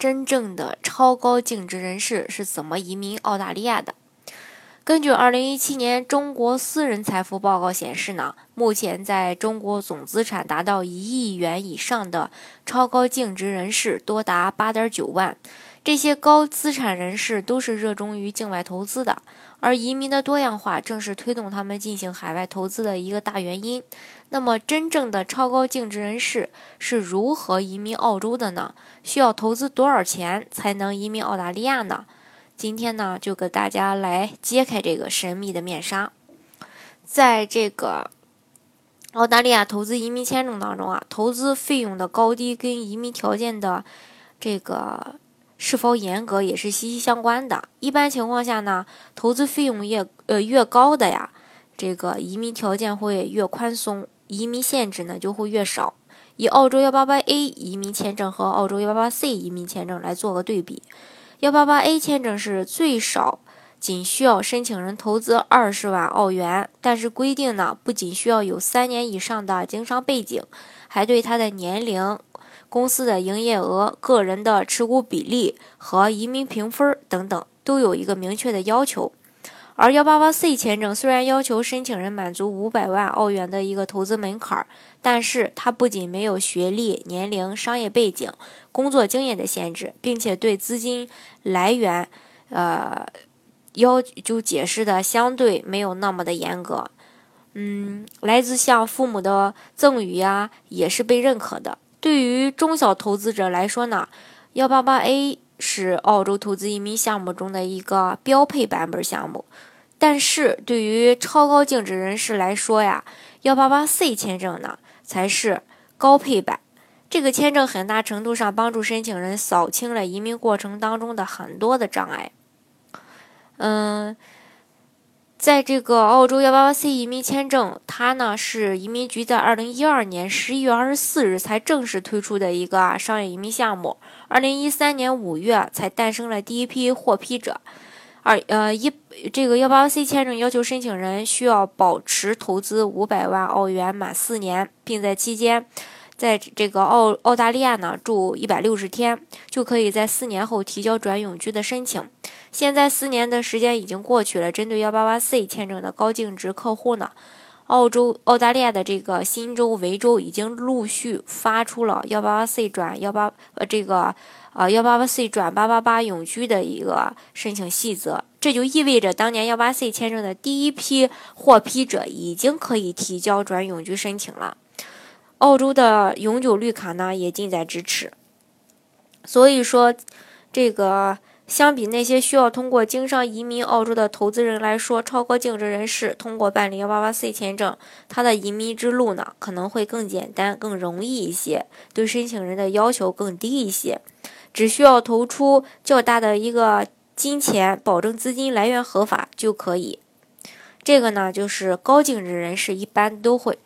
真正的超高净值人士是怎么移民澳大利亚的？根据二零一七年中国私人财富报告显示呢，目前在中国总资产达到一亿元以上的超高净值人士多达八点九万。这些高资产人士都是热衷于境外投资的。而移民的多样化正是推动他们进行海外投资的一个大原因。那么，真正的超高净值人士是如何移民澳洲的呢？需要投资多少钱才能移民澳大利亚呢？今天呢，就给大家来揭开这个神秘的面纱。在这个澳大利亚投资移民签证当中啊，投资费用的高低跟移民条件的这个。是否严格也是息息相关的。一般情况下呢，投资费用越呃越高的呀，这个移民条件会越宽松，移民限制呢就会越少。以澳洲幺八八 A 移民签证和澳洲幺八八 C 移民签证来做个对比，幺八八 A 签证是最少仅需要申请人投资二十万澳元，但是规定呢不仅需要有三年以上的经商背景，还对他的年龄。公司的营业额、个人的持股比例和移民评分等等都有一个明确的要求。而幺八八 C 签证虽然要求申请人满足五百万澳元的一个投资门槛，但是它不仅没有学历、年龄、商业背景、工作经验的限制，并且对资金来源，呃，要就解释的相对没有那么的严格。嗯，来自向父母的赠与呀，也是被认可的。对于中小投资者来说呢，幺八八 A 是澳洲投资移民项目中的一个标配版本项目，但是对于超高净值人士来说呀，幺八八 C 签证呢才是高配版。这个签证很大程度上帮助申请人扫清了移民过程当中的很多的障碍。嗯。在这个澳洲幺八八 C 移民签证，它呢是移民局在二零一二年十一月二十四日才正式推出的一个商业移民项目。二零一三年五月才诞生了第一批获批者。二呃一这个幺八八 C 签证要求申请人需要保持投资五百万澳元满四年，并在期间。在这个澳澳大利亚呢住一百六十天，就可以在四年后提交转永居的申请。现在四年的时间已经过去了，针对幺八八 C 签证的高净值客户呢，澳洲澳大利亚的这个新州、维州已经陆续发出了幺八八 C 转幺八呃这个呃幺八八 C 转八八八永居的一个申请细则，这就意味着当年幺八 C 签证的第一批获批者已经可以提交转永居申请了。澳洲的永久绿卡呢也近在咫尺，所以说，这个相比那些需要通过经商移民澳洲的投资人来说，超高净值人士通过办理幺八八 C 签证，他的移民之路呢可能会更简单、更容易一些，对申请人的要求更低一些，只需要投出较大的一个金钱，保证资金来源合法就可以。这个呢，就是高净值人士一般都会。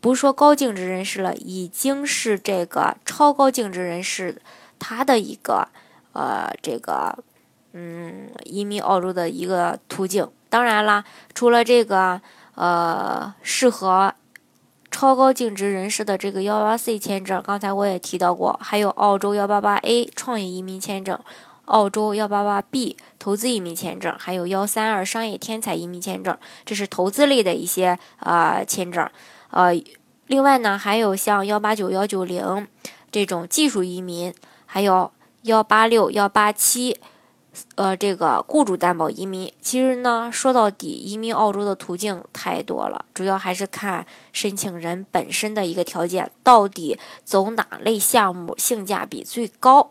不是说高净值人士了，已经是这个超高净值人士他的一个呃这个嗯移民澳洲的一个途径。当然啦，除了这个呃适合超高净值人士的这个幺八 C 签证，刚才我也提到过，还有澳洲幺八八 A 创业移民签证、澳洲幺八八 B 投资移民签证，还有幺三二商业天才移民签证，这是投资类的一些呃签证。呃，另外呢，还有像幺八九、幺九零这种技术移民，还有幺八六、幺八七，呃，这个雇主担保移民。其实呢，说到底，移民澳洲的途径太多了，主要还是看申请人本身的一个条件，到底走哪类项目性价比最高。